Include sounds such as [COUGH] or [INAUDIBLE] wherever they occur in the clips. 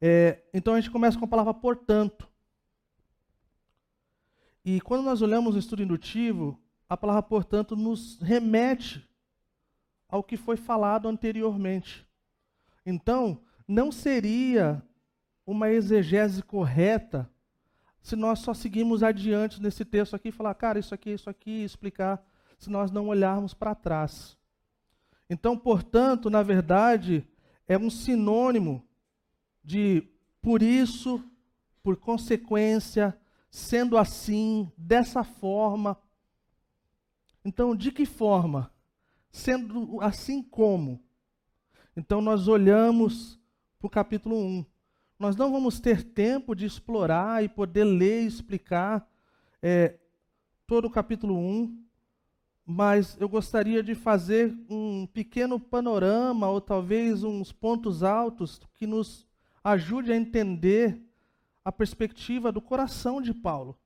É, então a gente começa com a palavra portanto. E quando nós olhamos o estudo indutivo, a palavra portanto nos remete ao que foi falado anteriormente. Então, não seria uma exegese correta se nós só seguirmos adiante nesse texto aqui e falar, cara, isso aqui, isso aqui, explicar, se nós não olharmos para trás. Então, portanto, na verdade, é um sinônimo de por isso, por consequência, sendo assim, dessa forma. Então, de que forma? Sendo assim como. Então, nós olhamos para o capítulo 1. Nós não vamos ter tempo de explorar e poder ler e explicar é, todo o capítulo 1 mas eu gostaria de fazer um pequeno panorama, ou talvez uns pontos altos, que nos ajude a entender a perspectiva do coração de Paulo,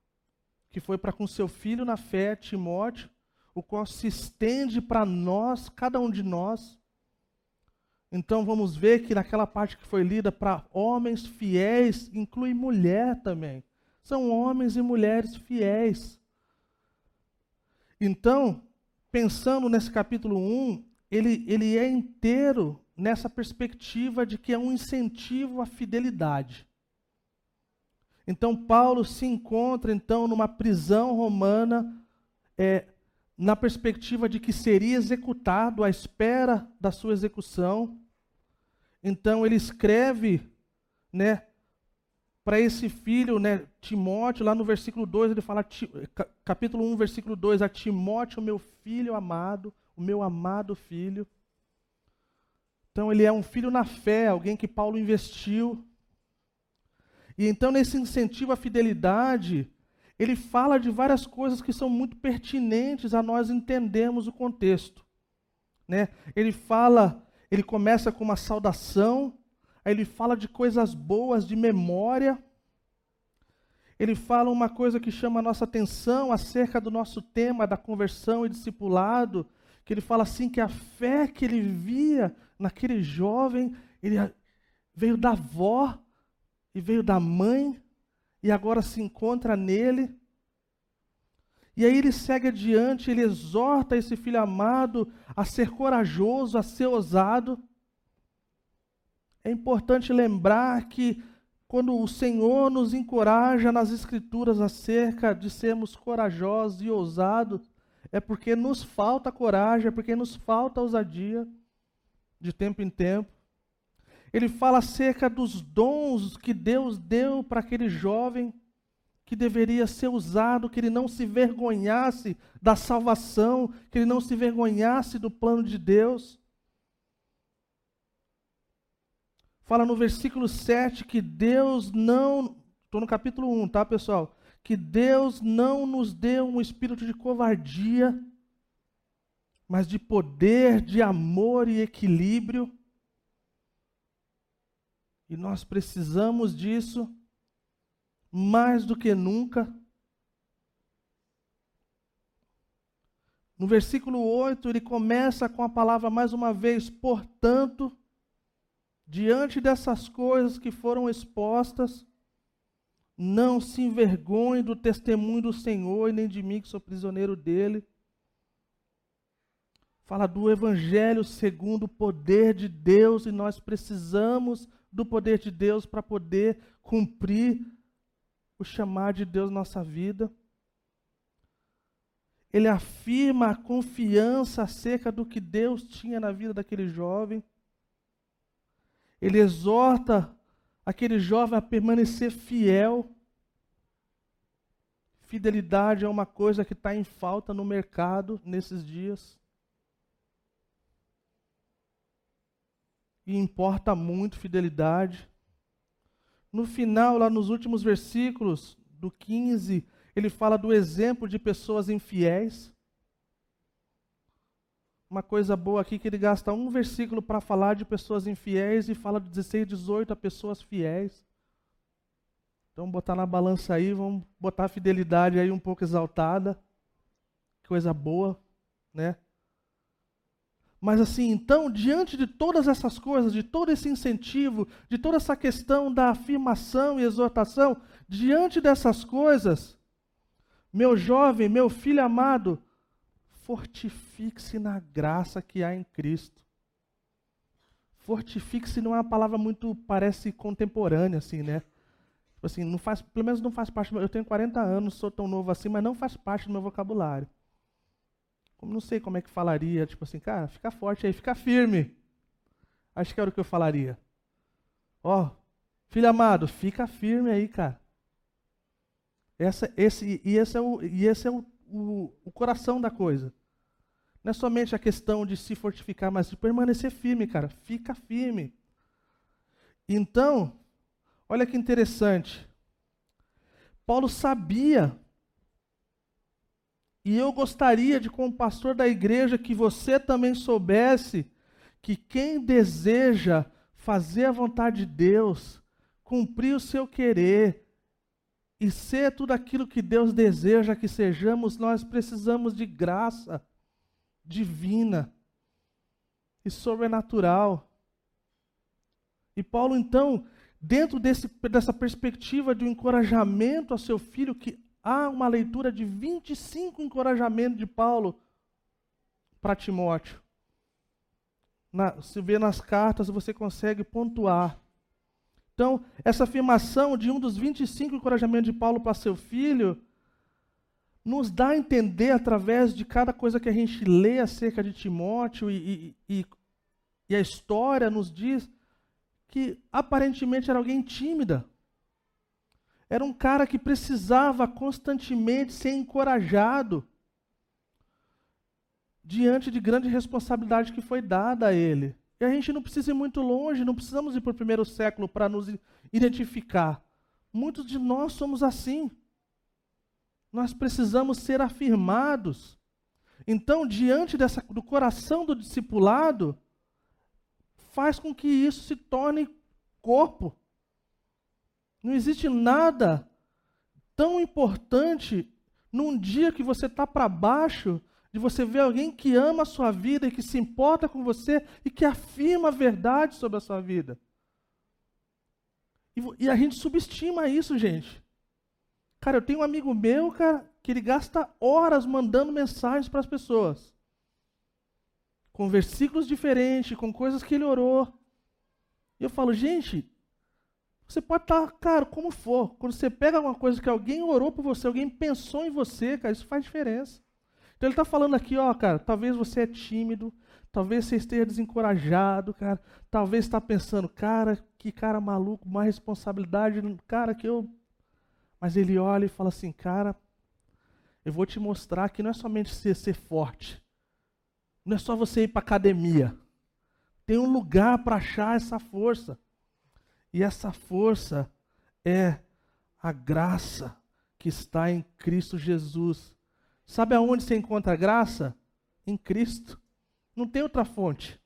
que foi para com seu filho na fé, Timóteo, o qual se estende para nós, cada um de nós. Então vamos ver que naquela parte que foi lida para homens fiéis, inclui mulher também. São homens e mulheres fiéis. Então, pensando nesse capítulo 1, ele, ele é inteiro nessa perspectiva de que é um incentivo à fidelidade. Então, Paulo se encontra, então, numa prisão romana, é, na perspectiva de que seria executado, à espera da sua execução. Então, ele escreve, né, para esse filho, né, Timóteo, lá no versículo 2, ele fala, capítulo 1, versículo 2, a Timóteo, meu filho amado, o meu amado filho. Então ele é um filho na fé, alguém que Paulo investiu. E então nesse incentivo à fidelidade, ele fala de várias coisas que são muito pertinentes a nós entendermos o contexto. Né? Ele fala, ele começa com uma saudação, Aí ele fala de coisas boas, de memória. Ele fala uma coisa que chama a nossa atenção acerca do nosso tema da conversão e discipulado, que ele fala assim que a fé que ele via naquele jovem, ele veio da avó e veio da mãe e agora se encontra nele. E aí ele segue adiante, ele exorta esse filho amado a ser corajoso, a ser ousado. É importante lembrar que quando o Senhor nos encoraja nas Escrituras acerca de sermos corajosos e ousados, é porque nos falta coragem, é porque nos falta ousadia de tempo em tempo. Ele fala acerca dos dons que Deus deu para aquele jovem que deveria ser usado, que ele não se vergonhasse da salvação, que ele não se vergonhasse do plano de Deus. fala no versículo 7 que Deus não. Estou no capítulo 1, tá, pessoal? Que Deus não nos deu um espírito de covardia, mas de poder, de amor e equilíbrio. E nós precisamos disso mais do que nunca. No versículo 8, ele começa com a palavra mais uma vez, portanto, Diante dessas coisas que foram expostas, não se envergonhe do testemunho do Senhor e nem de mim, que sou prisioneiro dele. Fala do Evangelho segundo o poder de Deus, e nós precisamos do poder de Deus para poder cumprir o chamar de Deus na nossa vida. Ele afirma a confiança acerca do que Deus tinha na vida daquele jovem. Ele exorta aquele jovem a permanecer fiel. Fidelidade é uma coisa que está em falta no mercado nesses dias. E importa muito fidelidade. No final, lá nos últimos versículos, do 15, ele fala do exemplo de pessoas infiéis uma coisa boa aqui que ele gasta um versículo para falar de pessoas infiéis e fala de 16, 18 a pessoas fiéis. Então, botar na balança aí, vamos botar a fidelidade aí um pouco exaltada. Coisa boa, né? Mas assim, então, diante de todas essas coisas, de todo esse incentivo, de toda essa questão da afirmação e exortação, diante dessas coisas, meu jovem, meu filho amado, fortifique-se na graça que há em Cristo. Fortifique-se não é uma palavra muito, parece contemporânea, assim, né? Tipo assim, não faz, pelo menos não faz parte. Eu tenho 40 anos, sou tão novo assim, mas não faz parte do meu vocabulário. Não sei como é que falaria, tipo assim, cara, fica forte aí, fica firme. Acho que era o que eu falaria. Ó, oh, filho amado, fica firme aí, cara. Essa, esse, e esse é, o, e esse é o, o, o coração da coisa. Não é somente a questão de se fortificar, mas de permanecer firme, cara. Fica firme. Então, olha que interessante. Paulo sabia e eu gostaria de, como pastor da igreja, que você também soubesse que quem deseja fazer a vontade de Deus, cumprir o seu querer e ser tudo aquilo que Deus deseja que sejamos, nós precisamos de graça divina e sobrenatural. E Paulo, então, dentro desse, dessa perspectiva de um encorajamento ao seu filho que há uma leitura de 25 encorajamentos de Paulo para Timóteo. Na, se vê nas cartas, você consegue pontuar. Então, essa afirmação de um dos 25 encorajamentos de Paulo para seu filho nos dá a entender, através de cada coisa que a gente lê acerca de Timóteo e, e, e, e a história nos diz que aparentemente era alguém tímida. Era um cara que precisava constantemente ser encorajado diante de grande responsabilidade que foi dada a ele. E a gente não precisa ir muito longe, não precisamos ir para o primeiro século para nos identificar. Muitos de nós somos assim. Nós precisamos ser afirmados. Então, diante dessa, do coração do discipulado, faz com que isso se torne corpo. Não existe nada tão importante num dia que você está para baixo, de você ver alguém que ama a sua vida e que se importa com você e que afirma a verdade sobre a sua vida. E, e a gente subestima isso, gente. Cara, eu tenho um amigo meu, cara, que ele gasta horas mandando mensagens para as pessoas. Com versículos diferentes, com coisas que ele orou. E eu falo, gente, você pode estar, cara, como for. Quando você pega alguma coisa que alguém orou por você, alguém pensou em você, cara, isso faz diferença. Então ele está falando aqui, ó, cara, talvez você é tímido, talvez você esteja desencorajado, cara, talvez está pensando, cara, que cara maluco, mais responsabilidade, cara, que eu. Mas ele olha e fala assim, cara, eu vou te mostrar que não é somente ser, ser forte, não é só você ir para academia. Tem um lugar para achar essa força. E essa força é a graça que está em Cristo Jesus. Sabe aonde você encontra a graça? Em Cristo. Não tem outra fonte.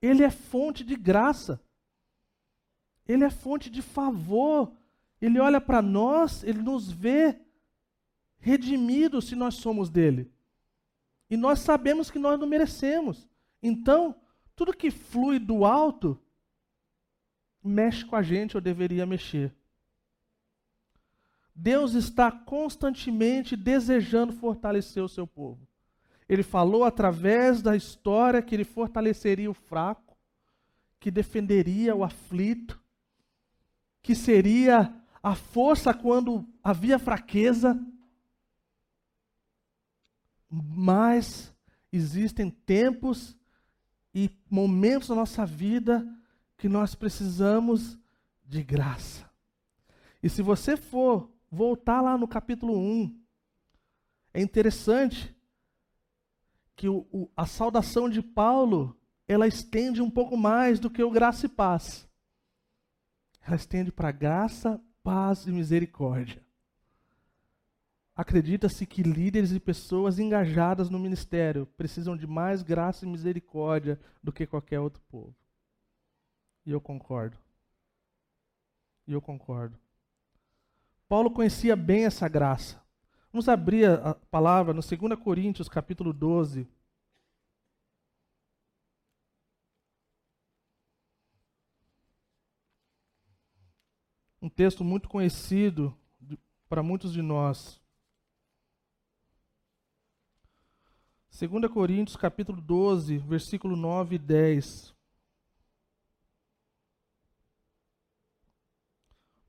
Ele é fonte de graça. Ele é fonte de favor. Ele olha para nós, ele nos vê redimidos se nós somos dele. E nós sabemos que nós não merecemos. Então, tudo que flui do alto mexe com a gente ou deveria mexer. Deus está constantemente desejando fortalecer o seu povo. Ele falou através da história que ele fortaleceria o fraco, que defenderia o aflito, que seria a força quando havia fraqueza. Mas existem tempos e momentos na nossa vida que nós precisamos de graça. E se você for voltar lá no capítulo 1, é interessante que o, o, a saudação de Paulo ela estende um pouco mais do que o graça e paz. Ela estende para graça, paz e misericórdia. Acredita-se que líderes e pessoas engajadas no ministério precisam de mais graça e misericórdia do que qualquer outro povo. E eu concordo. E eu concordo. Paulo conhecia bem essa graça. Vamos abrir a palavra no 2 Coríntios, capítulo 12. Um texto muito conhecido para muitos de nós. 2 Coríntios, capítulo 12, versículo 9 e 10.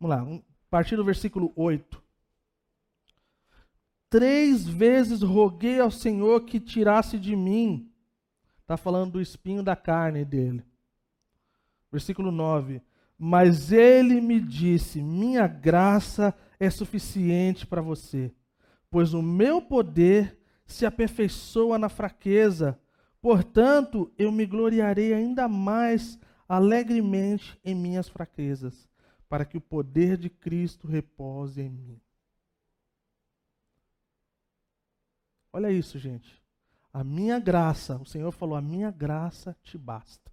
Vamos lá, a partir do versículo 8. Três vezes roguei ao Senhor que tirasse de mim. Está falando do espinho da carne dele. Versículo 9. Mas ele me disse: Minha graça é suficiente para você, pois o meu poder se aperfeiçoa na fraqueza. Portanto, eu me gloriarei ainda mais alegremente em minhas fraquezas, para que o poder de Cristo repose em mim. Olha isso, gente. A minha graça, o Senhor falou: a minha graça te basta.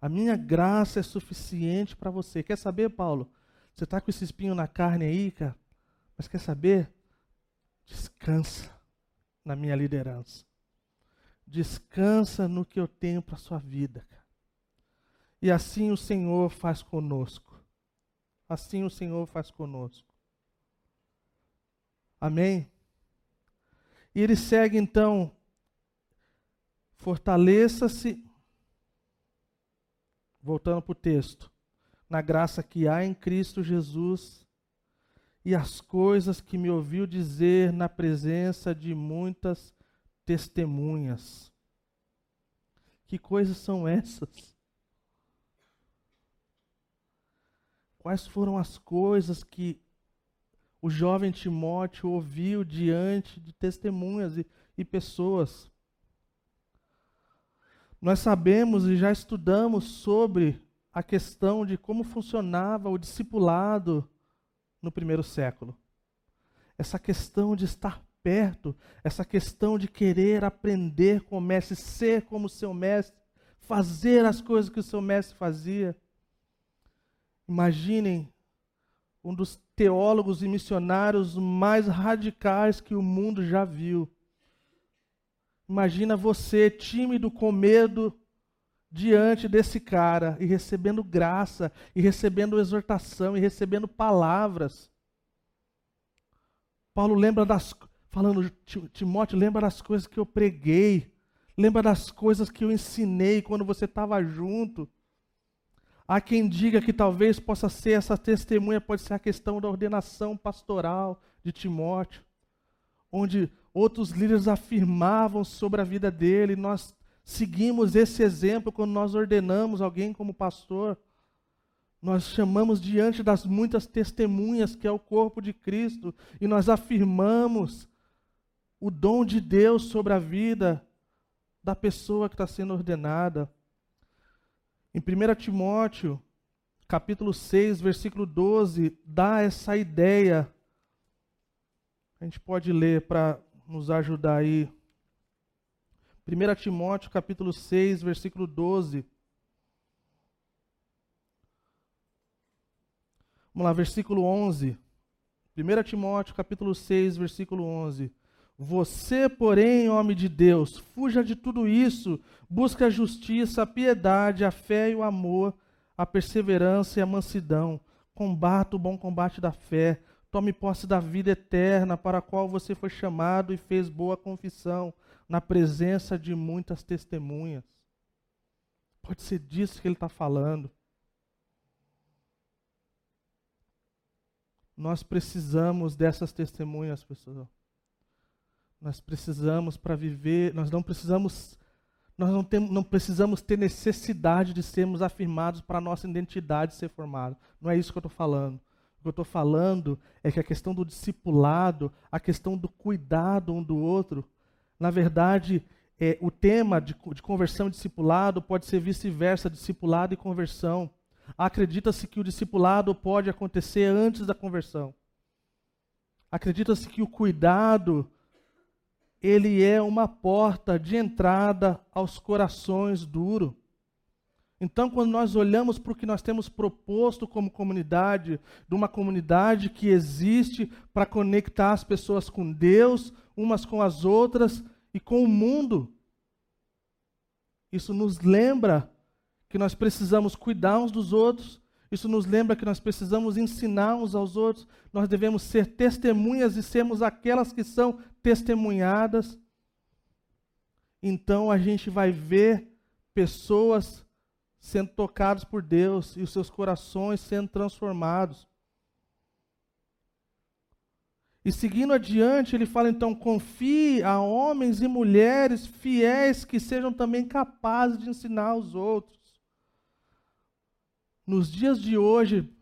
A minha graça é suficiente para você. Quer saber, Paulo? Você está com esse espinho na carne aí, cara? Mas quer saber? Descansa na minha liderança. Descansa no que eu tenho para a sua vida. E assim o Senhor faz conosco. Assim o Senhor faz conosco. Amém? E ele segue então: fortaleça-se. Voltando para o texto. Na graça que há em Cristo Jesus e as coisas que me ouviu dizer na presença de muitas testemunhas. Que coisas são essas? Quais foram as coisas que o jovem Timóteo ouviu diante de testemunhas e, e pessoas? Nós sabemos e já estudamos sobre a questão de como funcionava o discipulado no primeiro século. Essa questão de estar perto, essa questão de querer aprender com o mestre, ser como o seu mestre, fazer as coisas que o seu mestre fazia. Imaginem um dos teólogos e missionários mais radicais que o mundo já viu. Imagina você tímido, com medo, diante desse cara e recebendo graça, e recebendo exortação, e recebendo palavras. Paulo lembra das, falando, Timóteo, lembra das coisas que eu preguei, lembra das coisas que eu ensinei quando você estava junto. Há quem diga que talvez possa ser essa testemunha, pode ser a questão da ordenação pastoral de Timóteo, onde outros líderes afirmavam sobre a vida dele, nós seguimos esse exemplo quando nós ordenamos alguém como pastor. Nós chamamos diante das muitas testemunhas que é o corpo de Cristo e nós afirmamos o dom de Deus sobre a vida da pessoa que está sendo ordenada. Em 1 Timóteo, capítulo 6, versículo 12, dá essa ideia. A gente pode ler para nos ajudar aí 1 Timóteo capítulo 6, versículo 12. Vamos lá, versículo 11. 1 Timóteo capítulo 6, versículo 11. Você, porém, homem de Deus, fuja de tudo isso, busque a justiça, a piedade, a fé e o amor, a perseverança e a mansidão. Combata o bom combate da fé. Tome posse da vida eterna para a qual você foi chamado e fez boa confissão na presença de muitas testemunhas. Pode ser disso que ele está falando. Nós precisamos dessas testemunhas, pessoal. Nós precisamos para viver, nós não precisamos, nós não, tem, não precisamos ter necessidade de sermos afirmados para a nossa identidade ser formada. Não é isso que eu estou falando. O que eu estou falando é que a questão do discipulado, a questão do cuidado um do outro, na verdade, é, o tema de, de conversão e discipulado pode ser vice-versa, discipulado e conversão. Acredita-se que o discipulado pode acontecer antes da conversão. Acredita-se que o cuidado ele é uma porta de entrada aos corações duros. Então, quando nós olhamos para o que nós temos proposto como comunidade, de uma comunidade que existe para conectar as pessoas com Deus, umas com as outras e com o mundo, isso nos lembra que nós precisamos cuidar uns dos outros Isso nos lembra que nós precisamos ensinar uns aos outros, nós devemos ser testemunhas e sermos aquelas que são testemunhadas. Então a gente vai ver pessoas sendo tocadas por Deus e os seus corações sendo transformados. E seguindo adiante, ele fala então: confie a homens e mulheres fiéis que sejam também capazes de ensinar os outros. Nos dias de hoje,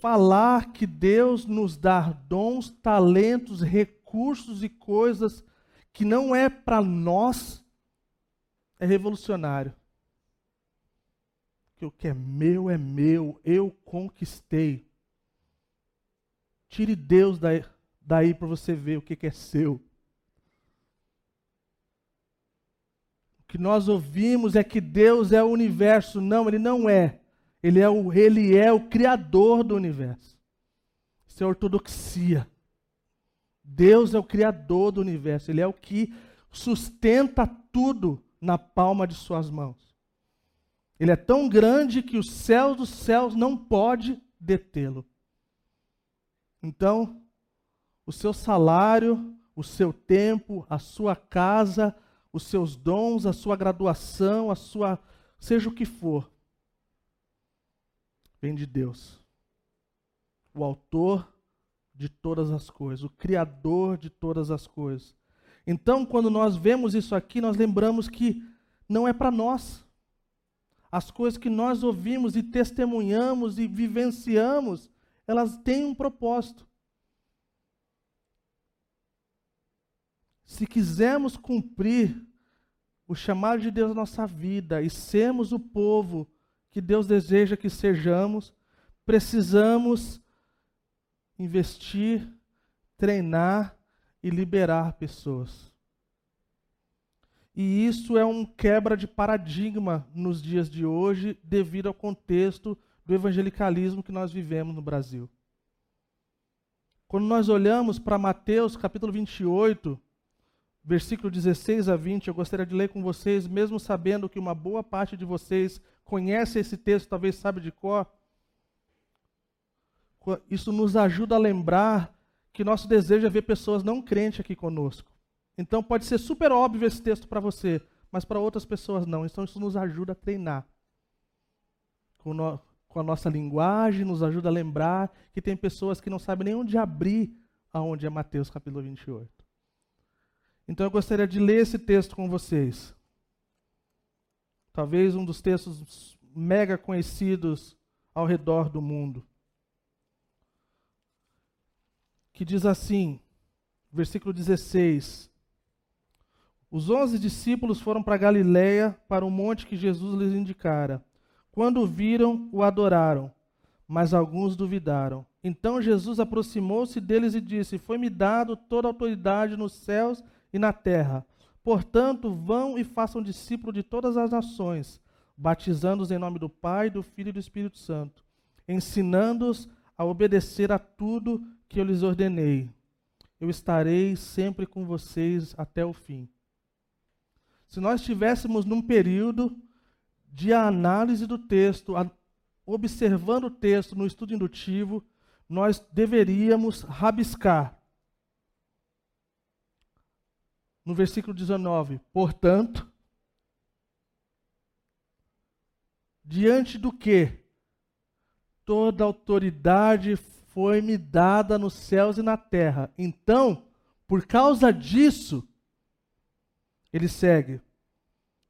falar que Deus nos dá dons, talentos, recursos e coisas que não é para nós é revolucionário. Que o que é meu é meu, eu conquistei. Tire Deus daí daí para você ver o que, que é seu. O que nós ouvimos é que Deus é o universo. Não, ele não é. Ele é o, ele é o criador do universo. Isso é ortodoxia. Deus é o criador do universo. Ele é o que sustenta tudo na palma de suas mãos. Ele é tão grande que os céus dos céus não pode detê-lo. Então, o seu salário, o seu tempo, a sua casa, os seus dons, a sua graduação, a sua seja o que for, vem de Deus. O autor de todas as coisas, o criador de todas as coisas. Então, quando nós vemos isso aqui, nós lembramos que não é para nós. As coisas que nós ouvimos e testemunhamos e vivenciamos, elas têm um propósito. Se quisermos cumprir o chamado de Deus na nossa vida e sermos o povo que Deus deseja que sejamos, precisamos investir, treinar e liberar pessoas. E isso é um quebra de paradigma nos dias de hoje, devido ao contexto do evangelicalismo que nós vivemos no Brasil. Quando nós olhamos para Mateus capítulo 28, versículo 16 a 20, eu gostaria de ler com vocês, mesmo sabendo que uma boa parte de vocês conhece esse texto, talvez sabe de cor. Isso nos ajuda a lembrar que nosso desejo é ver pessoas não crentes aqui conosco. Então pode ser super óbvio esse texto para você, mas para outras pessoas não. Então isso nos ajuda a treinar. Com, no, com a nossa linguagem, nos ajuda a lembrar que tem pessoas que não sabem nem onde abrir aonde é Mateus capítulo 28. Então eu gostaria de ler esse texto com vocês. Talvez um dos textos mega conhecidos ao redor do mundo. Que diz assim, versículo 16: Os onze discípulos foram para Galiléia, para o monte que Jesus lhes indicara. Quando o viram, o adoraram, mas alguns duvidaram. Então Jesus aproximou-se deles e disse: Foi-me dado toda a autoridade nos céus e na terra. Portanto, vão e façam discípulos de todas as nações, batizando-os em nome do Pai, do Filho e do Espírito Santo, ensinando-os a obedecer a tudo que eu lhes ordenei. Eu estarei sempre com vocês até o fim. Se nós estivéssemos num período de análise do texto, observando o texto no estudo indutivo, nós deveríamos rabiscar no versículo 19: Portanto, diante do que toda autoridade foi-me dada nos céus e na terra. Então, por causa disso, ele segue: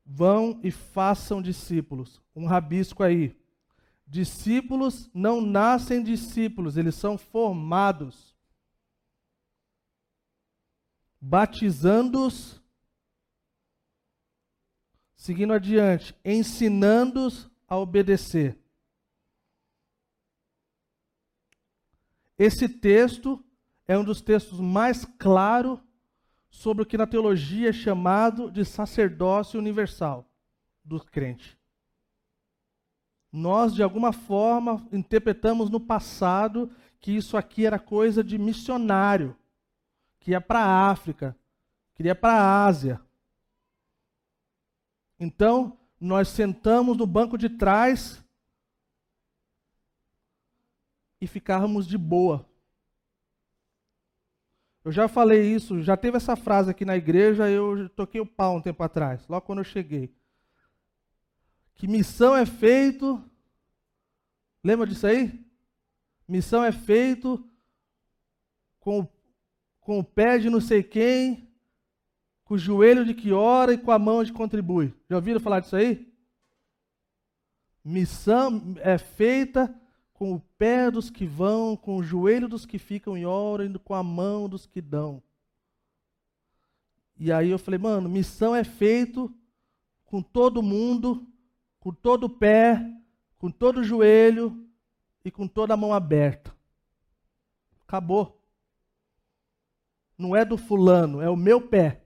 Vão e façam discípulos. Um rabisco aí. Discípulos não nascem discípulos, eles são formados batizando-os, seguindo adiante, ensinando-os a obedecer. Esse texto é um dos textos mais claros sobre o que na teologia é chamado de sacerdócio universal do crente. Nós, de alguma forma, interpretamos no passado que isso aqui era coisa de missionário que ia para a África, queria para a Ásia. Então, nós sentamos no banco de trás e ficarmos de boa. Eu já falei isso, já teve essa frase aqui na igreja, eu toquei o pau um tempo atrás, logo quando eu cheguei. Que missão é feito. Lembra disso aí? Missão é feito com, com o pé de não sei quem, com o joelho de que ora e com a mão de contribui. Já ouviram falar disso aí? Missão é feita com o pé dos que vão, com o joelho dos que ficam e oram, com a mão dos que dão. E aí eu falei, mano, missão é feito com todo mundo, com todo pé, com todo joelho e com toda a mão aberta. Acabou. Não é do fulano, é o meu pé.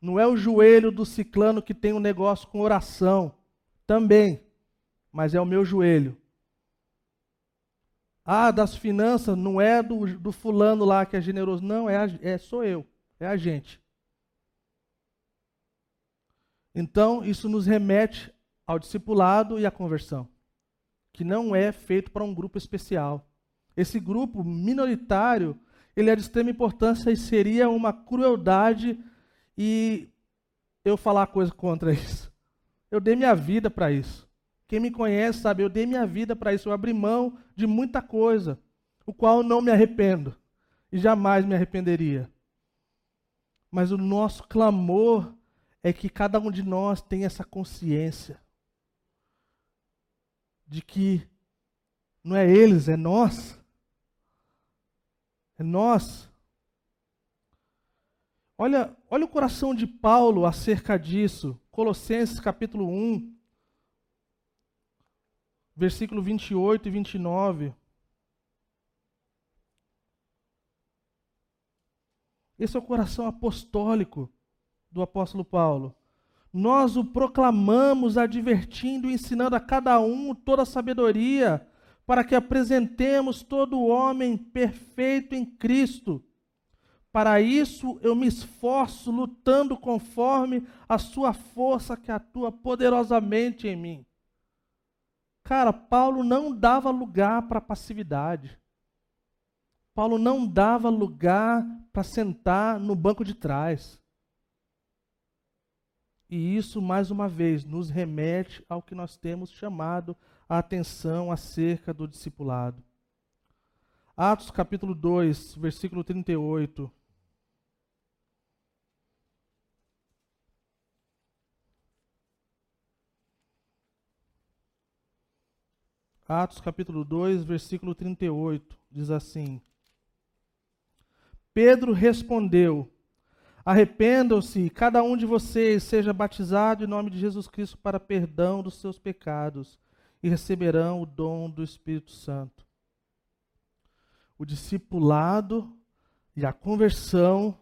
Não é o joelho do ciclano que tem um negócio com oração. Também. Mas é o meu joelho. Ah, das finanças, não é do, do fulano lá que é generoso. Não, é, a, é sou eu. É a gente. Então, isso nos remete ao discipulado e à conversão, que não é feito para um grupo especial. Esse grupo minoritário, ele é de extrema importância e seria uma crueldade e eu falar coisa contra isso. Eu dei minha vida para isso. Quem me conhece sabe, eu dei minha vida para isso, eu abri mão de muita coisa, o qual não me arrependo e jamais me arrependeria. Mas o nosso clamor é que cada um de nós tenha essa consciência de que não é eles, é nós. É nós. Olha, olha o coração de Paulo acerca disso. Colossenses capítulo 1, versículo 28 e 29. Esse é o coração apostólico do apóstolo Paulo nós o proclamamos, advertindo e ensinando a cada um toda a sabedoria, para que apresentemos todo homem perfeito em Cristo. Para isso eu me esforço lutando conforme a sua força que atua poderosamente em mim. Cara, Paulo não dava lugar para passividade. Paulo não dava lugar para sentar no banco de trás. E isso, mais uma vez, nos remete ao que nós temos chamado a atenção acerca do discipulado. Atos capítulo 2, versículo 38. Atos capítulo 2, versículo 38, diz assim: Pedro respondeu: Arrependam-se, cada um de vocês seja batizado em nome de Jesus Cristo para perdão dos seus pecados e receberão o dom do Espírito Santo. O discipulado e a conversão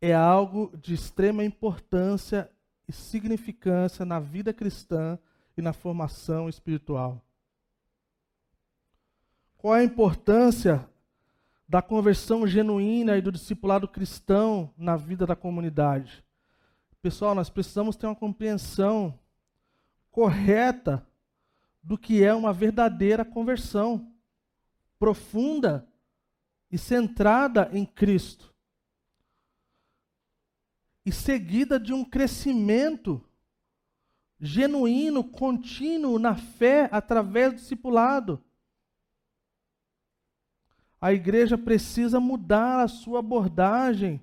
é algo de extrema importância e significância na vida cristã e na formação espiritual. Qual a importância da conversão genuína e do discipulado cristão na vida da comunidade. Pessoal, nós precisamos ter uma compreensão correta do que é uma verdadeira conversão, profunda e centrada em Cristo, e seguida de um crescimento genuíno, contínuo na fé através do discipulado. A igreja precisa mudar a sua abordagem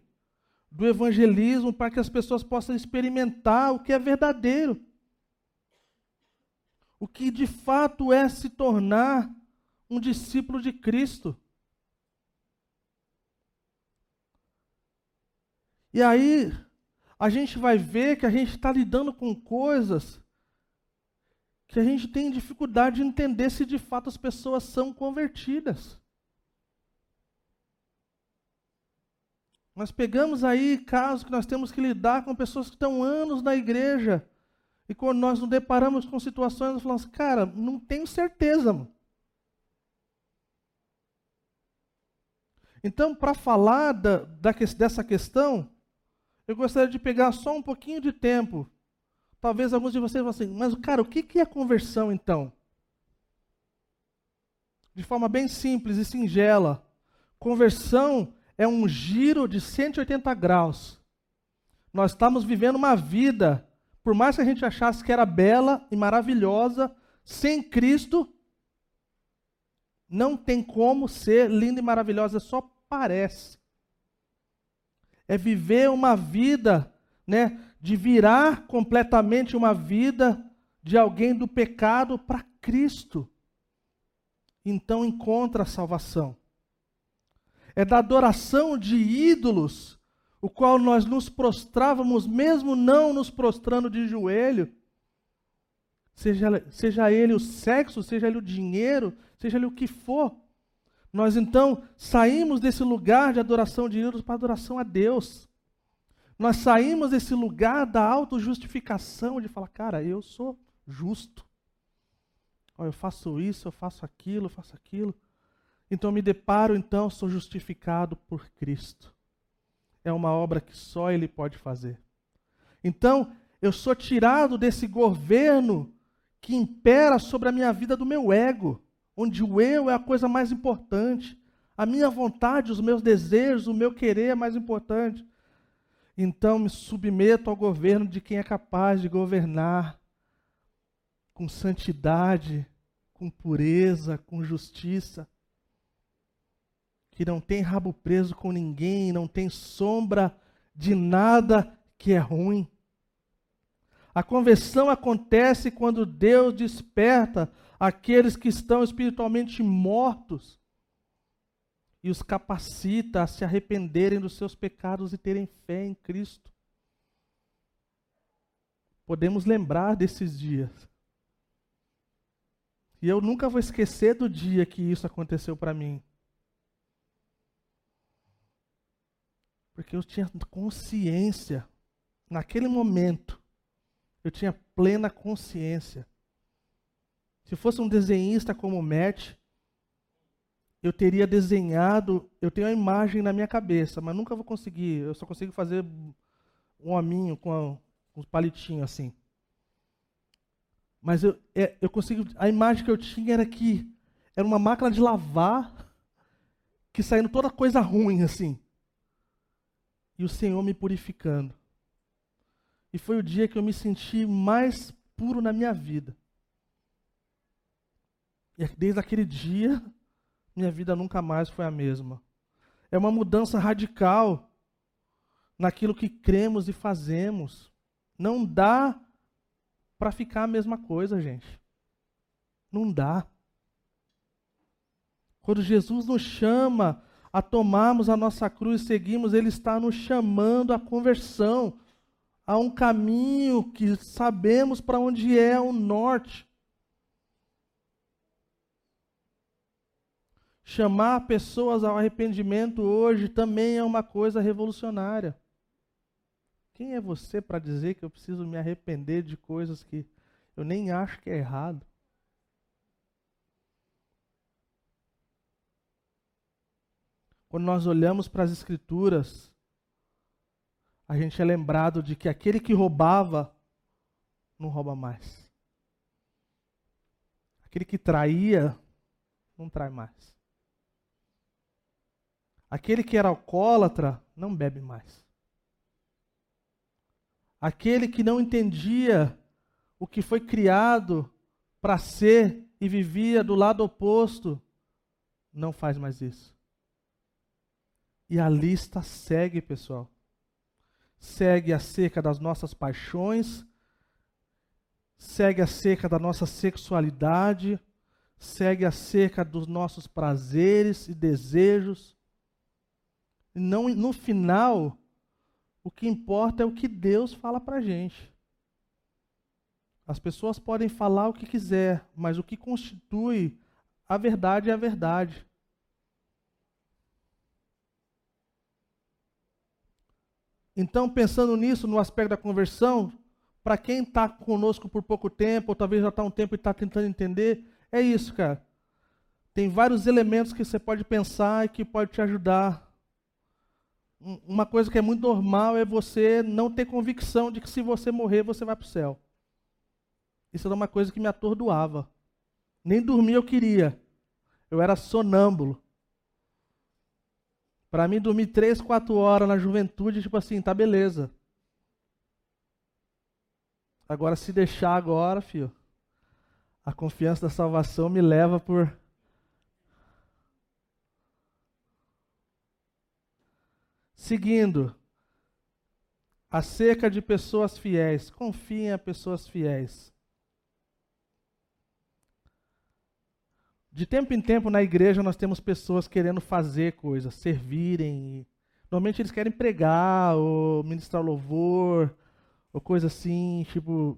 do evangelismo para que as pessoas possam experimentar o que é verdadeiro. O que de fato é se tornar um discípulo de Cristo. E aí, a gente vai ver que a gente está lidando com coisas que a gente tem dificuldade de entender se de fato as pessoas são convertidas. Nós pegamos aí casos que nós temos que lidar com pessoas que estão anos na igreja. E quando nós nos deparamos com situações, nós falamos, cara, não tenho certeza. Mano. Então, para falar da, da, dessa questão, eu gostaria de pegar só um pouquinho de tempo. Talvez alguns de vocês vão assim, mas cara, o que, que é conversão então? de forma bem simples e singela. Conversão é um giro de 180 graus. Nós estamos vivendo uma vida, por mais que a gente achasse que era bela e maravilhosa, sem Cristo, não tem como ser linda e maravilhosa, só parece. É viver uma vida, né, de virar completamente uma vida de alguém do pecado para Cristo. Então encontra a salvação. É da adoração de ídolos, o qual nós nos prostrávamos, mesmo não nos prostrando de joelho, seja, seja ele o sexo, seja ele o dinheiro, seja ele o que for. Nós então saímos desse lugar de adoração de ídolos para adoração a Deus. Nós saímos desse lugar da autojustificação, de falar, cara, eu sou justo. eu faço isso, eu faço aquilo, eu faço aquilo. Então me deparo, então, sou justificado por Cristo. É uma obra que só Ele pode fazer. Então, eu sou tirado desse governo que impera sobre a minha vida do meu ego, onde o eu é a coisa mais importante. A minha vontade, os meus desejos, o meu querer é mais importante. Então me submeto ao governo de quem é capaz de governar com santidade, com pureza, com justiça, que não tem rabo preso com ninguém, não tem sombra de nada que é ruim. A conversão acontece quando Deus desperta aqueles que estão espiritualmente mortos e os capacita a se arrependerem dos seus pecados e terem fé em Cristo. Podemos lembrar desses dias. E eu nunca vou esquecer do dia que isso aconteceu para mim. Porque eu tinha consciência, naquele momento, eu tinha plena consciência. Se fosse um desenhista como o Matt, eu teria desenhado, eu tenho a imagem na minha cabeça, mas nunca vou conseguir, eu só consigo fazer um hominho com, os palitinhos assim. Mas eu, é, eu consigo. A imagem que eu tinha era que era uma máquina de lavar que saindo toda coisa ruim assim. E o Senhor me purificando. E foi o dia que eu me senti mais puro na minha vida. E desde aquele dia, minha vida nunca mais foi a mesma. É uma mudança radical naquilo que cremos e fazemos. Não dá para ficar a mesma coisa, gente. Não dá. Quando Jesus nos chama a tomarmos a nossa cruz e seguirmos, Ele está nos chamando à conversão, a um caminho que sabemos para onde é o norte. Chamar pessoas ao arrependimento hoje também é uma coisa revolucionária. Quem é você para dizer que eu preciso me arrepender de coisas que eu nem acho que é errado? Quando nós olhamos para as Escrituras, a gente é lembrado de que aquele que roubava não rouba mais. Aquele que traía não trai mais. Aquele que era alcoólatra não bebe mais. Aquele que não entendia o que foi criado para ser e vivia do lado oposto, não faz mais isso. E a lista segue, pessoal. Segue acerca das nossas paixões, segue acerca da nossa sexualidade, segue acerca dos nossos prazeres e desejos. E não, no final, o que importa é o que Deus fala para a gente. As pessoas podem falar o que quiser, mas o que constitui a verdade é a verdade. Então, pensando nisso, no aspecto da conversão, para quem está conosco por pouco tempo, ou talvez já está um tempo e está tentando entender, é isso, cara. Tem vários elementos que você pode pensar e que pode te ajudar uma coisa que é muito normal é você não ter convicção de que se você morrer, você vai para o céu. Isso era uma coisa que me atordoava. Nem dormir eu queria. Eu era sonâmbulo. Para mim, dormir três, quatro horas na juventude, tipo assim, tá beleza. Agora, se deixar agora, filho, a confiança da salvação me leva por. Seguindo, acerca de pessoas fiéis. Confiem em pessoas fiéis. De tempo em tempo na igreja nós temos pessoas querendo fazer coisas, servirem. Normalmente eles querem pregar ou ministrar louvor ou coisa assim, tipo.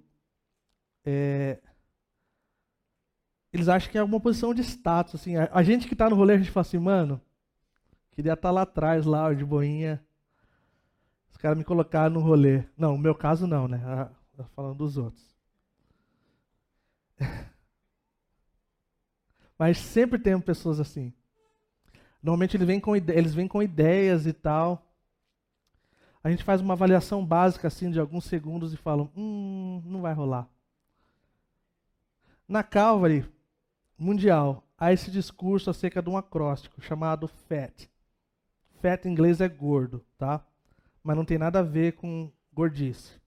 É, eles acham que é alguma posição de status. Assim. A, a gente que está no rolê, a gente fala assim, mano, queria estar tá lá atrás, lá, de boinha. Os caras me colocaram no rolê. Não, no meu caso não, né? falando dos outros. [LAUGHS] Mas sempre tem pessoas assim. Normalmente eles vêm, com eles vêm com ideias e tal. A gente faz uma avaliação básica assim de alguns segundos e falam: hum, não vai rolar. Na Calvary Mundial, há esse discurso acerca de um acróstico chamado FAT. FAT em inglês é gordo, tá? Mas não tem nada a ver com gordice.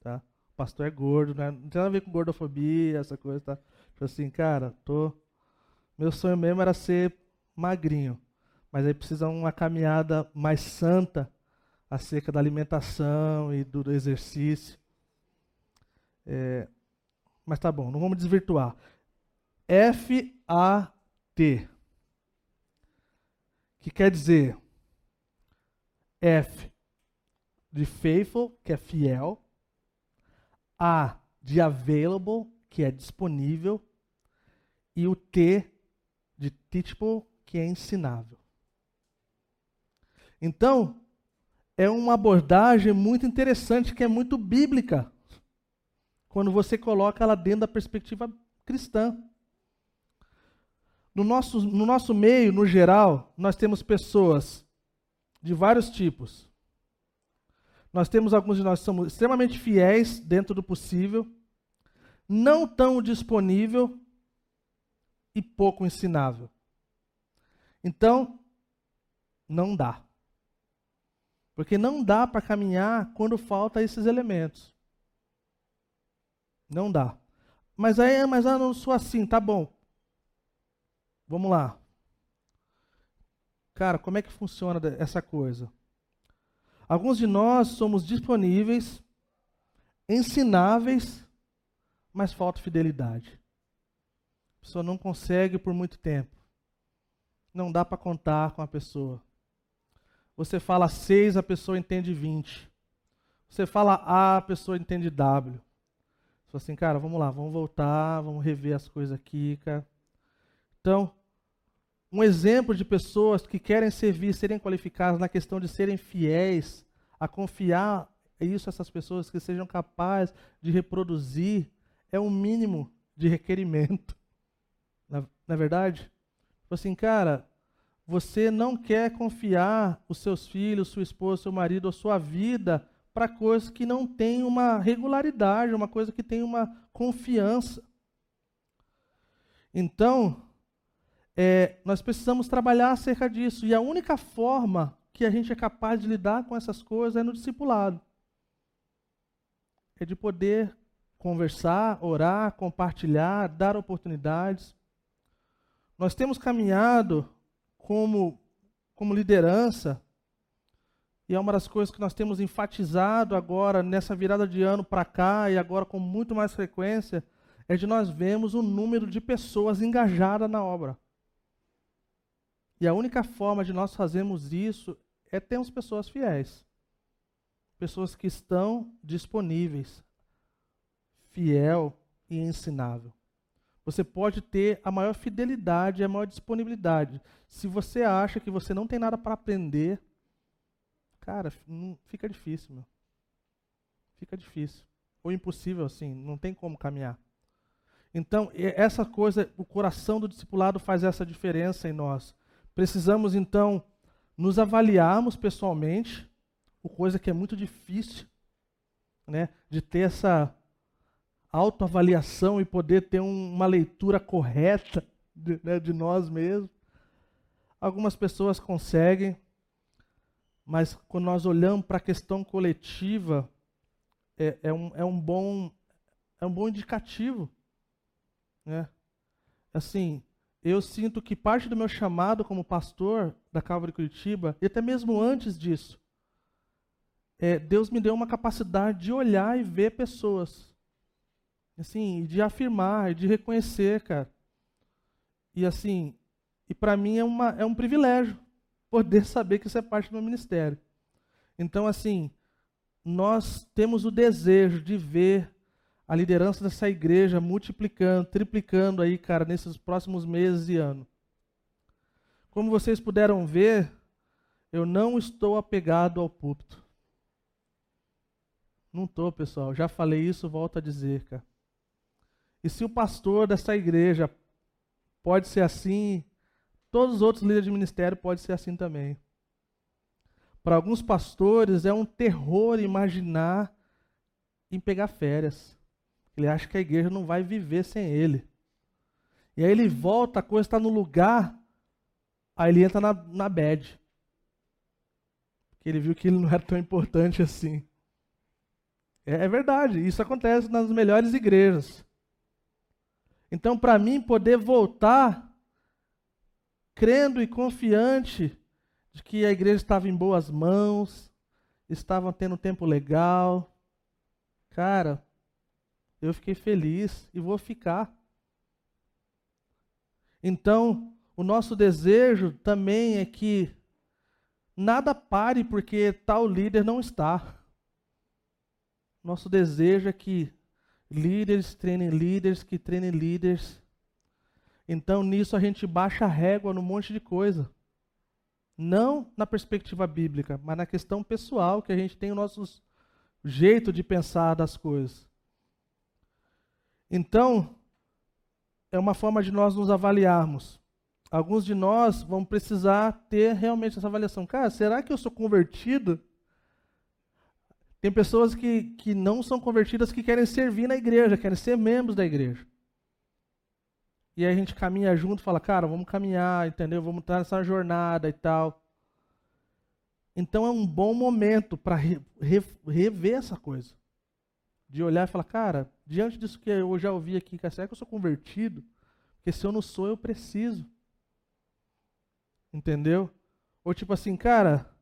Tá? O pastor é gordo, né? não tem nada a ver com gordofobia, essa coisa, tá? Tipo assim, cara, tô meu sonho mesmo era ser magrinho, mas aí precisa uma caminhada mais santa acerca da alimentação e do, exercício. É, mas tá bom, não vamos desvirtuar. F-A-T. Que quer dizer F de faithful, que é fiel. A de available, que é disponível. E o T de teachable, que é ensinável. Então, é uma abordagem muito interessante, que é muito bíblica, quando você coloca ela dentro da perspectiva cristã. No nosso, no nosso meio, no geral, nós temos pessoas de vários tipos. Nós temos alguns de nós que somos extremamente fiéis dentro do possível, não tão disponível e pouco ensinável. Então, não dá. Porque não dá para caminhar quando falta esses elementos. Não dá. Mas aí, mas eu não sou assim, tá bom. Vamos lá. Cara, como é que funciona essa coisa? Alguns de nós somos disponíveis, ensináveis, mas falta fidelidade pessoa não consegue por muito tempo. Não dá para contar com a pessoa. Você fala seis, a pessoa entende 20. Você fala A, a pessoa entende W. Só assim, cara, vamos lá, vamos voltar, vamos rever as coisas aqui, cara. Então, um exemplo de pessoas que querem servir, serem qualificadas na questão de serem fiéis, a confiar isso essas pessoas que sejam capazes de reproduzir, é o mínimo de requerimento. Na, na verdade? Tipo assim, cara, você não quer confiar os seus filhos, sua esposa, seu marido, a sua vida para coisas que não têm uma regularidade, uma coisa que tem uma confiança. Então, é, nós precisamos trabalhar acerca disso. E a única forma que a gente é capaz de lidar com essas coisas é no discipulado. É de poder conversar, orar, compartilhar, dar oportunidades. Nós temos caminhado como, como liderança, e é uma das coisas que nós temos enfatizado agora, nessa virada de ano para cá, e agora com muito mais frequência, é de nós vermos o número de pessoas engajadas na obra. E a única forma de nós fazermos isso é termos pessoas fiéis. Pessoas que estão disponíveis, fiel e ensinável. Você pode ter a maior fidelidade, a maior disponibilidade. Se você acha que você não tem nada para aprender, cara, fica difícil, meu. Fica difícil. Ou impossível, assim, não tem como caminhar. Então, essa coisa, o coração do discipulado faz essa diferença em nós. Precisamos, então, nos avaliarmos pessoalmente, coisa que é muito difícil, né, de ter essa autoavaliação e poder ter um, uma leitura correta de, né, de nós mesmos. Algumas pessoas conseguem, mas quando nós olhamos para a questão coletiva, é, é, um, é, um bom, é um bom indicativo. Né? Assim, eu sinto que parte do meu chamado como pastor da Calvary Curitiba, e até mesmo antes disso, é, Deus me deu uma capacidade de olhar e ver pessoas. Assim, de afirmar, de reconhecer, cara. E assim, e para mim é, uma, é um privilégio poder saber que isso é parte do meu ministério. Então, assim, nós temos o desejo de ver a liderança dessa igreja multiplicando, triplicando aí, cara, nesses próximos meses e anos. Como vocês puderam ver, eu não estou apegado ao púlpito. Não estou, pessoal. Já falei isso, volto a dizer, cara. E se o pastor dessa igreja pode ser assim, todos os outros líderes de ministério podem ser assim também. Para alguns pastores é um terror imaginar em pegar férias. Ele acha que a igreja não vai viver sem ele. E aí ele volta, a coisa está no lugar, aí ele entra na, na bad. Porque ele viu que ele não era tão importante assim. É, é verdade, isso acontece nas melhores igrejas. Então, para mim, poder voltar crendo e confiante de que a igreja estava em boas mãos, estava tendo um tempo legal, cara, eu fiquei feliz e vou ficar. Então, o nosso desejo também é que nada pare porque tal líder não está. Nosso desejo é que líderes treinem líderes, que treinem líderes. Então, nisso a gente baixa a régua no monte de coisa. Não na perspectiva bíblica, mas na questão pessoal, que a gente tem o nosso jeito de pensar das coisas. Então, é uma forma de nós nos avaliarmos. Alguns de nós vão precisar ter realmente essa avaliação. Cara, será que eu sou convertido? Tem pessoas que, que não são convertidas que querem servir na igreja, querem ser membros da igreja. E aí a gente caminha junto fala, cara, vamos caminhar, entendeu? Vamos estar nessa jornada e tal. Então é um bom momento para re, re, rever essa coisa de olhar e falar, cara, diante disso que eu já ouvi aqui, será que eu sou convertido? Porque se eu não sou, eu preciso. Entendeu? Ou tipo assim, cara,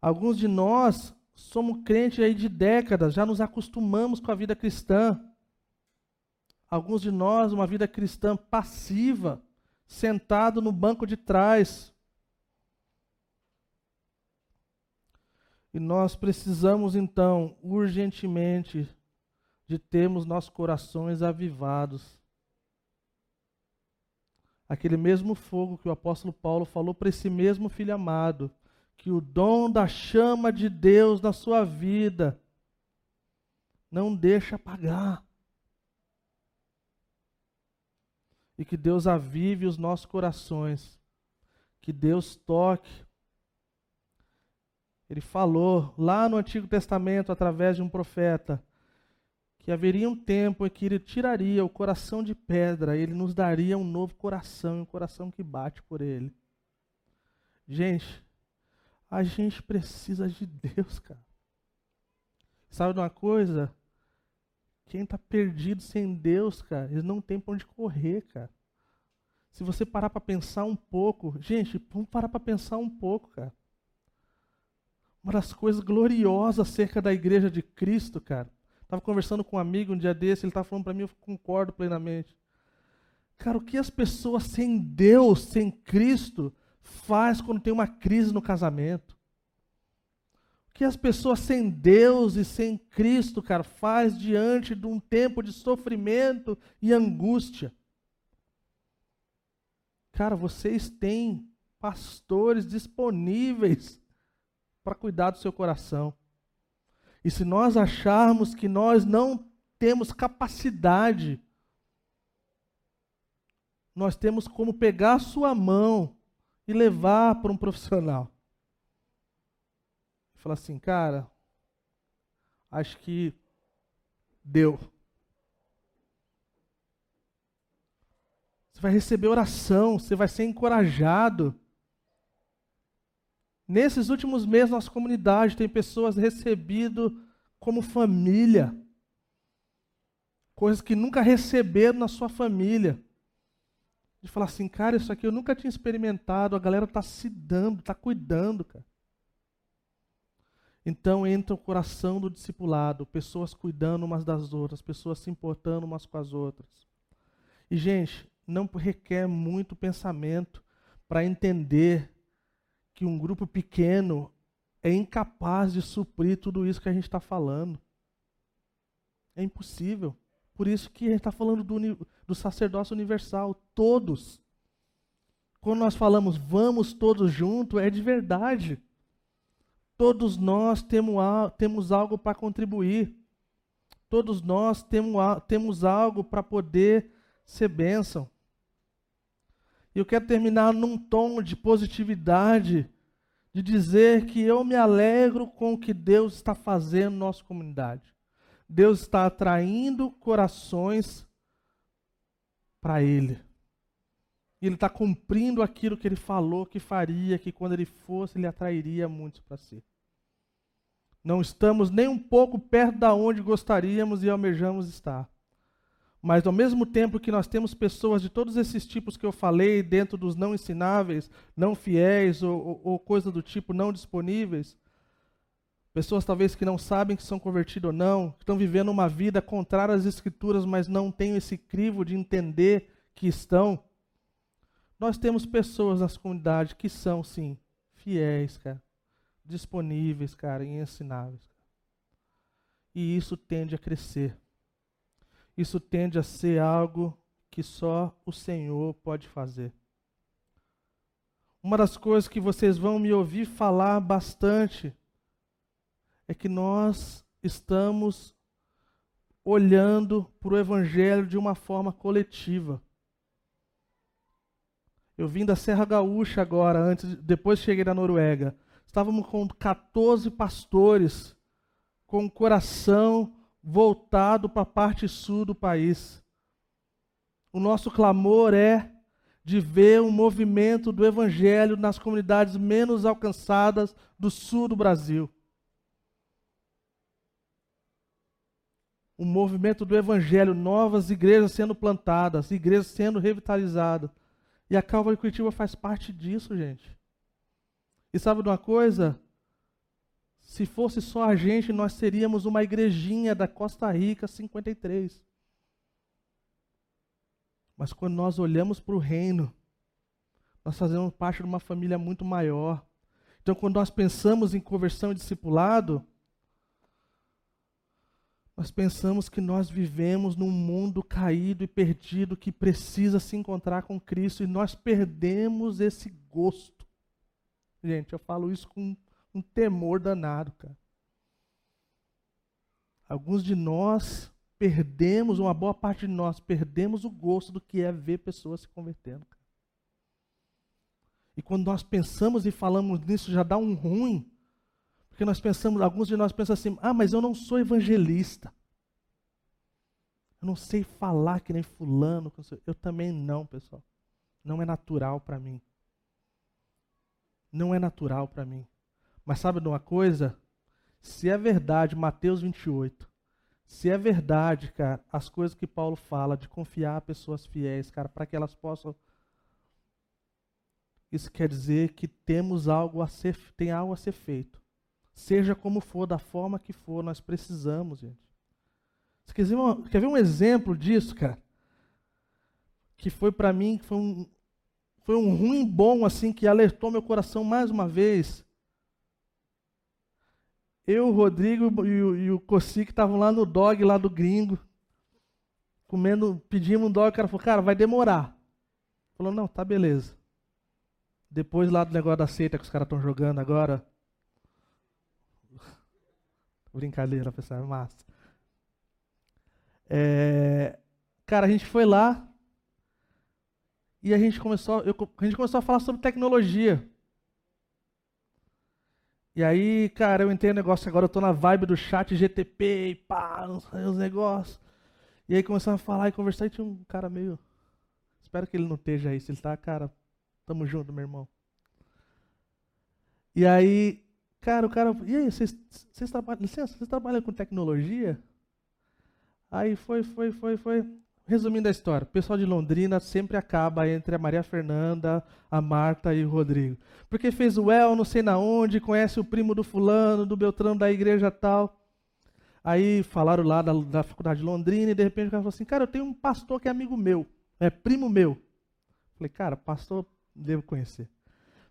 alguns de nós somos crentes aí de décadas, já nos acostumamos com a vida cristã. Alguns de nós, uma vida cristã passiva, sentado no banco de trás. E nós precisamos então, urgentemente, de termos nossos corações avivados. Aquele mesmo fogo que o apóstolo Paulo falou para esse mesmo filho amado, que o dom da chama de Deus na sua vida não deixa apagar. E que Deus avive os nossos corações. Que Deus toque. Ele falou lá no Antigo Testamento, através de um profeta, que haveria um tempo em que ele tiraria o coração de pedra, ele nos daria um novo coração, um coração que bate por ele. Gente, a gente precisa de Deus, cara. Sabe de uma coisa? Quem está perdido sem Deus, cara, eles não tem para onde correr, cara. Se você parar para pensar um pouco, gente, vamos parar para pensar um pouco, cara. Uma das coisas gloriosas acerca da igreja de Cristo, cara, Estava conversando com um amigo um dia desse, ele estava falando para mim, eu concordo plenamente. Cara, o que as pessoas sem Deus, sem Cristo, faz quando tem uma crise no casamento? O que as pessoas sem Deus e sem Cristo, cara, faz diante de um tempo de sofrimento e angústia? Cara, vocês têm pastores disponíveis para cuidar do seu coração. E se nós acharmos que nós não temos capacidade, nós temos como pegar a sua mão e levar para um profissional. Falar assim, cara, acho que deu. Você vai receber oração, você vai ser encorajado. Nesses últimos meses, nossa comunidade tem pessoas recebido como família. Coisas que nunca receberam na sua família. De falar assim, cara, isso aqui eu nunca tinha experimentado, a galera está se dando, está cuidando, cara. Então entra o coração do discipulado, pessoas cuidando umas das outras, pessoas se importando umas com as outras. E, gente, não requer muito pensamento para entender que um grupo pequeno é incapaz de suprir tudo isso que a gente está falando. É impossível. Por isso que gente está falando do, do sacerdócio universal. Todos. Quando nós falamos vamos todos juntos, é de verdade. Todos nós temos, temos algo para contribuir. Todos nós temos, temos algo para poder ser bênção. E eu quero terminar num tom de positividade, de dizer que eu me alegro com o que Deus está fazendo na nossa comunidade. Deus está atraindo corações para Ele. E Ele está cumprindo aquilo que Ele falou que faria, que quando Ele fosse, Ele atrairia muitos para si. Não estamos nem um pouco perto da onde gostaríamos e almejamos estar. Mas ao mesmo tempo que nós temos pessoas de todos esses tipos que eu falei, dentro dos não ensináveis, não fiéis ou, ou, ou coisa do tipo não disponíveis, pessoas talvez que não sabem que são convertidos ou não, que estão vivendo uma vida contrária às escrituras, mas não têm esse crivo de entender que estão. Nós temos pessoas nas comunidades que são, sim, fiéis, cara, disponíveis, cara, e ensináveis. E isso tende a crescer isso tende a ser algo que só o Senhor pode fazer. Uma das coisas que vocês vão me ouvir falar bastante é que nós estamos olhando para o Evangelho de uma forma coletiva. Eu vim da Serra Gaúcha agora, antes, depois cheguei da Noruega. Estávamos com 14 pastores com o coração voltado para a parte sul do país. O nosso clamor é de ver um movimento do evangelho nas comunidades menos alcançadas do sul do Brasil. O movimento do evangelho, novas igrejas sendo plantadas, igrejas sendo revitalizadas. E a Calva de Curitiba faz parte disso, gente. E sabe de uma coisa? Se fosse só a gente, nós seríamos uma igrejinha da Costa Rica 53. Mas quando nós olhamos para o reino, nós fazemos parte de uma família muito maior. Então, quando nós pensamos em conversão e discipulado, nós pensamos que nós vivemos num mundo caído e perdido que precisa se encontrar com Cristo e nós perdemos esse gosto. Gente, eu falo isso com um temor danado, cara. Alguns de nós perdemos, uma boa parte de nós perdemos o gosto do que é ver pessoas se convertendo. Cara. E quando nós pensamos e falamos nisso, já dá um ruim. Porque nós pensamos, alguns de nós pensam assim: ah, mas eu não sou evangelista. Eu não sei falar que nem fulano. Eu também não, pessoal. Não é natural para mim. Não é natural para mim. Mas sabe de uma coisa? Se é verdade, Mateus 28, se é verdade, cara, as coisas que Paulo fala de confiar pessoas fiéis, cara, para que elas possam. Isso quer dizer que temos algo a ser, tem algo a ser feito. Seja como for, da forma que for, nós precisamos, gente. Você quer ver, uma, quer ver um exemplo disso, cara? Que foi para mim, foi um, foi um ruim bom, assim, que alertou meu coração mais uma vez. Eu, o Rodrigo e o, e o que estavam lá no dog, lá do gringo, comendo, pedimos um dog, o cara falou, cara, vai demorar. Falou, não, tá beleza. Depois lá do negócio da seita que os caras estão jogando agora. Brincadeira, pessoal, é massa. É, cara, a gente foi lá e a gente começou, eu, a gente começou a falar sobre tecnologia. E aí, cara, eu entrei no negócio agora, eu tô na vibe do chat GTP e pá, os negócios. E aí começamos a falar e conversar e tinha um cara meio Espero que ele não esteja aí. Se ele está, cara, tamo junto, meu irmão. E aí, cara, o cara, e aí, vocês, trabalham, licença, vocês trabalham com tecnologia? Aí foi, foi, foi, foi. Resumindo a história, o pessoal de Londrina sempre acaba entre a Maria Fernanda, a Marta e o Rodrigo. Porque fez o El, não sei na onde, conhece o primo do fulano, do Beltrano da igreja tal. Aí falaram lá da, da faculdade de Londrina e de repente o cara falou assim: Cara, eu tenho um pastor que é amigo meu, é primo meu. Falei, cara, pastor, devo conhecer.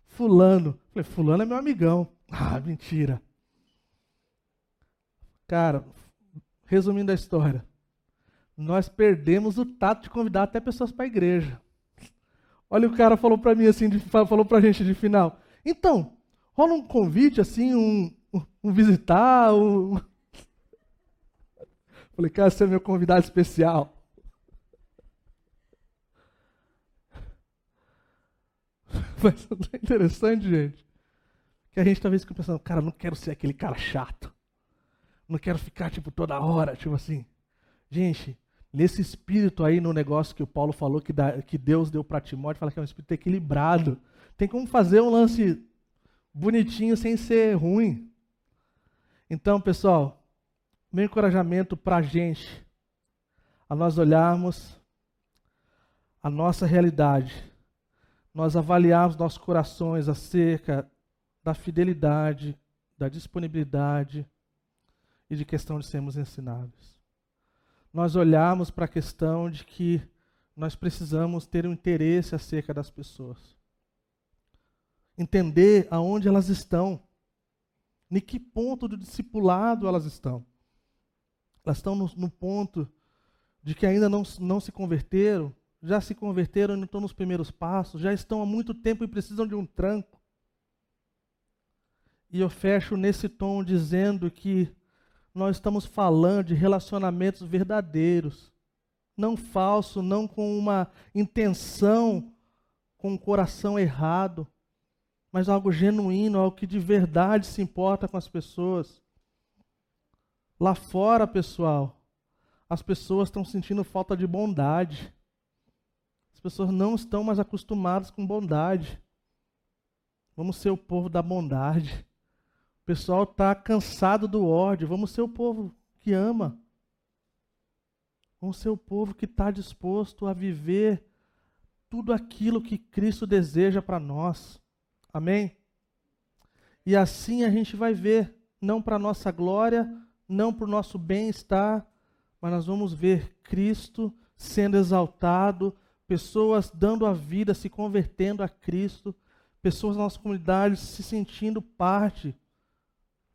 Fulano. Falei, Fulano é meu amigão. [LAUGHS] Ah, mentira. Cara, resumindo a história nós perdemos o tato de convidar até pessoas para a igreja. Olha o cara falou para mim assim, falou para a gente de final. Então, rola um convite assim, um, um visitar, um... [LAUGHS] Falei, cara, você é meu convidado especial. Mas é interessante, gente, que a gente talvez fique pensando, cara, não quero ser aquele cara chato. Não quero ficar, tipo, toda hora, tipo assim. Gente, nesse espírito aí no negócio que o Paulo falou que, que Deus deu para Timóteo, fala que é um espírito equilibrado. Tem como fazer um lance bonitinho sem ser ruim. Então, pessoal, meu encorajamento para a gente, a nós olharmos a nossa realidade, nós avaliarmos nossos corações acerca da fidelidade, da disponibilidade e de questão de sermos ensinados nós olharmos para a questão de que nós precisamos ter um interesse acerca das pessoas. Entender aonde elas estão. Em que ponto do discipulado elas estão. Elas estão no, no ponto de que ainda não, não se converteram, já se converteram não estão nos primeiros passos, já estão há muito tempo e precisam de um tranco. E eu fecho nesse tom dizendo que nós estamos falando de relacionamentos verdadeiros, não falso, não com uma intenção, com um coração errado, mas algo genuíno, algo que de verdade se importa com as pessoas. Lá fora, pessoal, as pessoas estão sentindo falta de bondade. As pessoas não estão mais acostumadas com bondade. Vamos ser o povo da bondade. O pessoal está cansado do ódio. Vamos ser o povo que ama. Vamos ser o povo que está disposto a viver tudo aquilo que Cristo deseja para nós. Amém? E assim a gente vai ver, não para nossa glória, não para o nosso bem-estar, mas nós vamos ver Cristo sendo exaltado, pessoas dando a vida, se convertendo a Cristo, pessoas na nossa comunidade se sentindo parte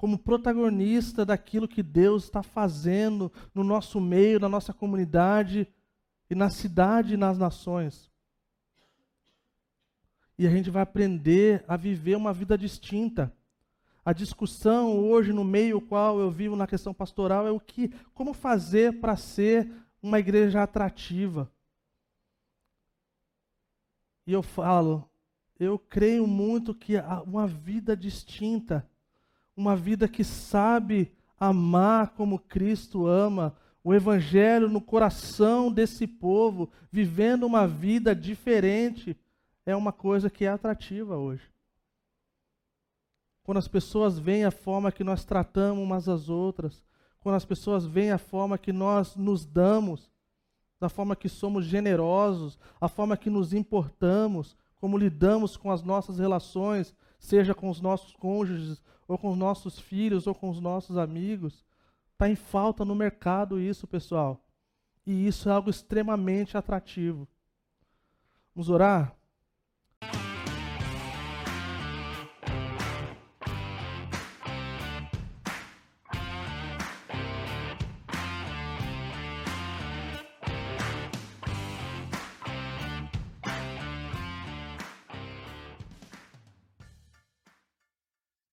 como protagonista daquilo que Deus está fazendo no nosso meio, na nossa comunidade e na cidade e nas nações. E a gente vai aprender a viver uma vida distinta. A discussão hoje no meio qual eu vivo na questão pastoral é o que, como fazer para ser uma igreja atrativa. E eu falo, eu creio muito que uma vida distinta uma vida que sabe amar como Cristo ama, o Evangelho no coração desse povo, vivendo uma vida diferente, é uma coisa que é atrativa hoje. Quando as pessoas veem a forma que nós tratamos umas às outras, quando as pessoas veem a forma que nós nos damos, da forma que somos generosos, a forma que nos importamos, como lidamos com as nossas relações, seja com os nossos cônjuges, ou com os nossos filhos, ou com os nossos amigos. Está em falta no mercado isso, pessoal. E isso é algo extremamente atrativo. Vamos orar?